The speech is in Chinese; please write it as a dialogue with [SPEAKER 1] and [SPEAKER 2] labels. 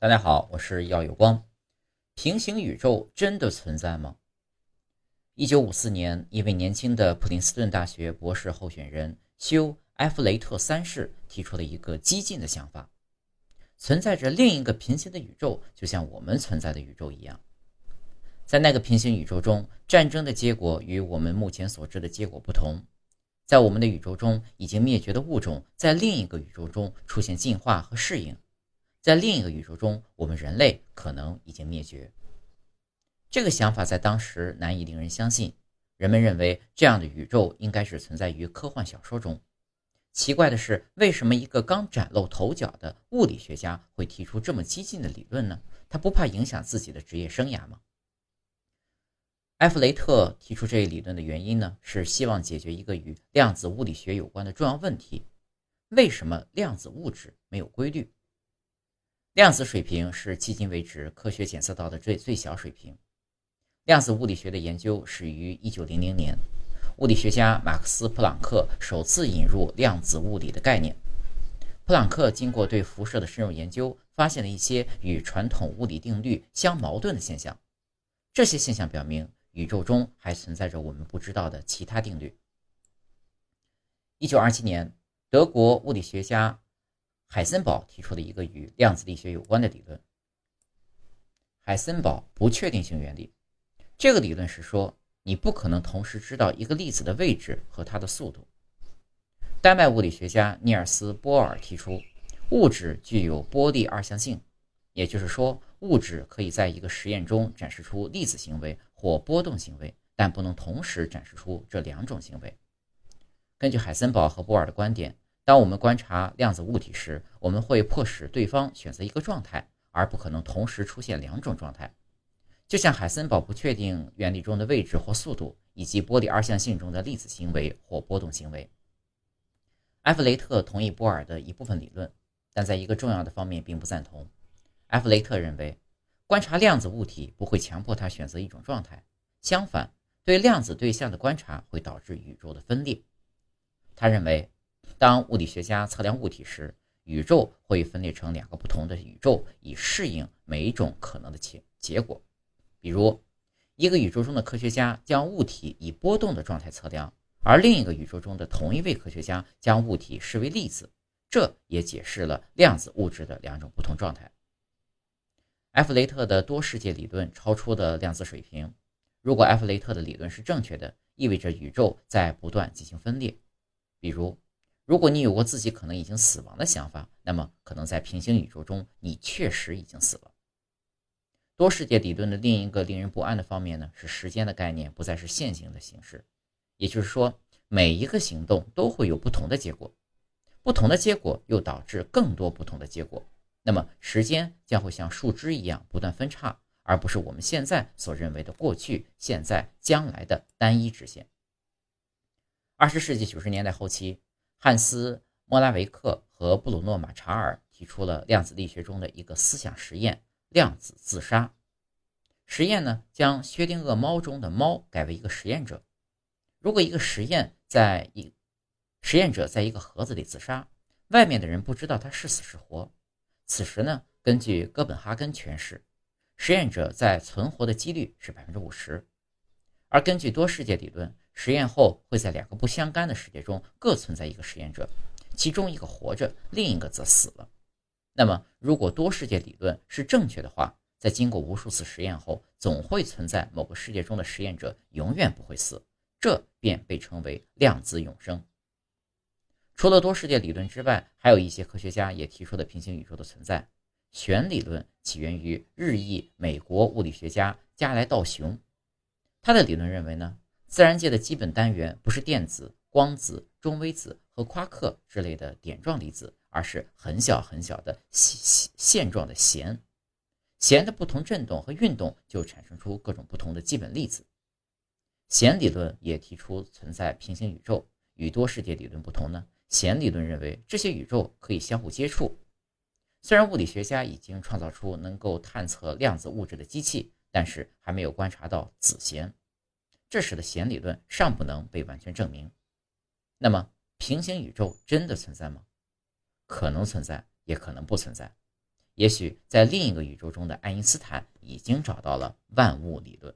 [SPEAKER 1] 大家好，我是耀有光。平行宇宙真的存在吗？一九五四年，一位年轻的普林斯顿大学博士候选人休·埃弗雷特三世提出了一个激进的想法：存在着另一个平行的宇宙，就像我们存在的宇宙一样。在那个平行宇宙中，战争的结果与我们目前所知的结果不同。在我们的宇宙中，已经灭绝的物种在另一个宇宙中出现进化和适应。在另一个宇宙中，我们人类可能已经灭绝。这个想法在当时难以令人相信。人们认为这样的宇宙应该是存在于科幻小说中。奇怪的是，为什么一个刚崭露头角的物理学家会提出这么激进的理论呢？他不怕影响自己的职业生涯吗？埃弗雷特提出这一理论的原因呢，是希望解决一个与量子物理学有关的重要问题：为什么量子物质没有规律？量子水平是迄今为止科学检测到的最最小水平。量子物理学的研究始于1900年，物理学家马克思·普朗克首次引入量子物理的概念。普朗克经过对辐射的深入研究，发现了一些与传统物理定律相矛盾的现象。这些现象表明，宇宙中还存在着我们不知道的其他定律。1927年，德国物理学家。海森堡提出了一个与量子力学有关的理论——海森堡不确定性原理。这个理论是说，你不可能同时知道一个粒子的位置和它的速度。丹麦物理学家尼尔斯·波尔提出，物质具有波粒二象性，也就是说，物质可以在一个实验中展示出粒子行为或波动行为，但不能同时展示出这两种行为。根据海森堡和波尔的观点。当我们观察量子物体时，我们会迫使对方选择一个状态，而不可能同时出现两种状态。就像海森堡不确定原理中的位置或速度，以及波粒二象性中的粒子行为或波动行为。埃弗雷特同意波尔的一部分理论，但在一个重要的方面并不赞同。埃弗雷特认为，观察量子物体不会强迫他选择一种状态，相反，对量子对象的观察会导致宇宙的分裂。他认为。当物理学家测量物体时，宇宙会分裂成两个不同的宇宙，以适应每一种可能的结结果。比如，一个宇宙中的科学家将物体以波动的状态测量，而另一个宇宙中的同一位科学家将物体视为粒子。这也解释了量子物质的两种不同状态。埃弗雷特的多世界理论超出了量子水平。如果埃弗雷特的理论是正确的，意味着宇宙在不断进行分裂。比如，如果你有过自己可能已经死亡的想法，那么可能在平行宇宙中你确实已经死了。多世界理论的另一个令人不安的方面呢，是时间的概念不再是线性的形式，也就是说，每一个行动都会有不同的结果，不同的结果又导致更多不同的结果，那么时间将会像树枝一样不断分叉，而不是我们现在所认为的过去、现在、将来的单一直线。二十世纪九十年代后期。汉斯·莫拉维克和布鲁诺·马查尔提出了量子力学中的一个思想实验——量子自杀实验呢，将薛定谔猫中的猫改为一个实验者。如果一个实验在一实验者在一个盒子里自杀，外面的人不知道他是死是活。此时呢，根据哥本哈根诠释，实验者在存活的几率是百分之五十，而根据多世界理论。实验后会在两个不相干的世界中各存在一个实验者，其中一个活着，另一个则死了。那么，如果多世界理论是正确的话，在经过无数次实验后，总会存在某个世界中的实验者永远不会死，这便被称为量子永生。除了多世界理论之外，还有一些科学家也提出了平行宇宙的存在。弦理论起源于日裔美国物理学家加莱道雄，他的理论认为呢。自然界的基本单元不是电子、光子、中微子和夸克之类的点状粒子，而是很小很小的线线状的弦。弦的不同振动和运动就产生出各种不同的基本粒子。弦理论也提出存在平行宇宙。与多世界理论不同呢，弦理论认为这些宇宙可以相互接触。虽然物理学家已经创造出能够探测量子物质的机器，但是还没有观察到子弦。这使得弦理论尚不能被完全证明。那么，平行宇宙真的存在吗？可能存在，也可能不存在。也许在另一个宇宙中的爱因斯坦已经找到了万物理论。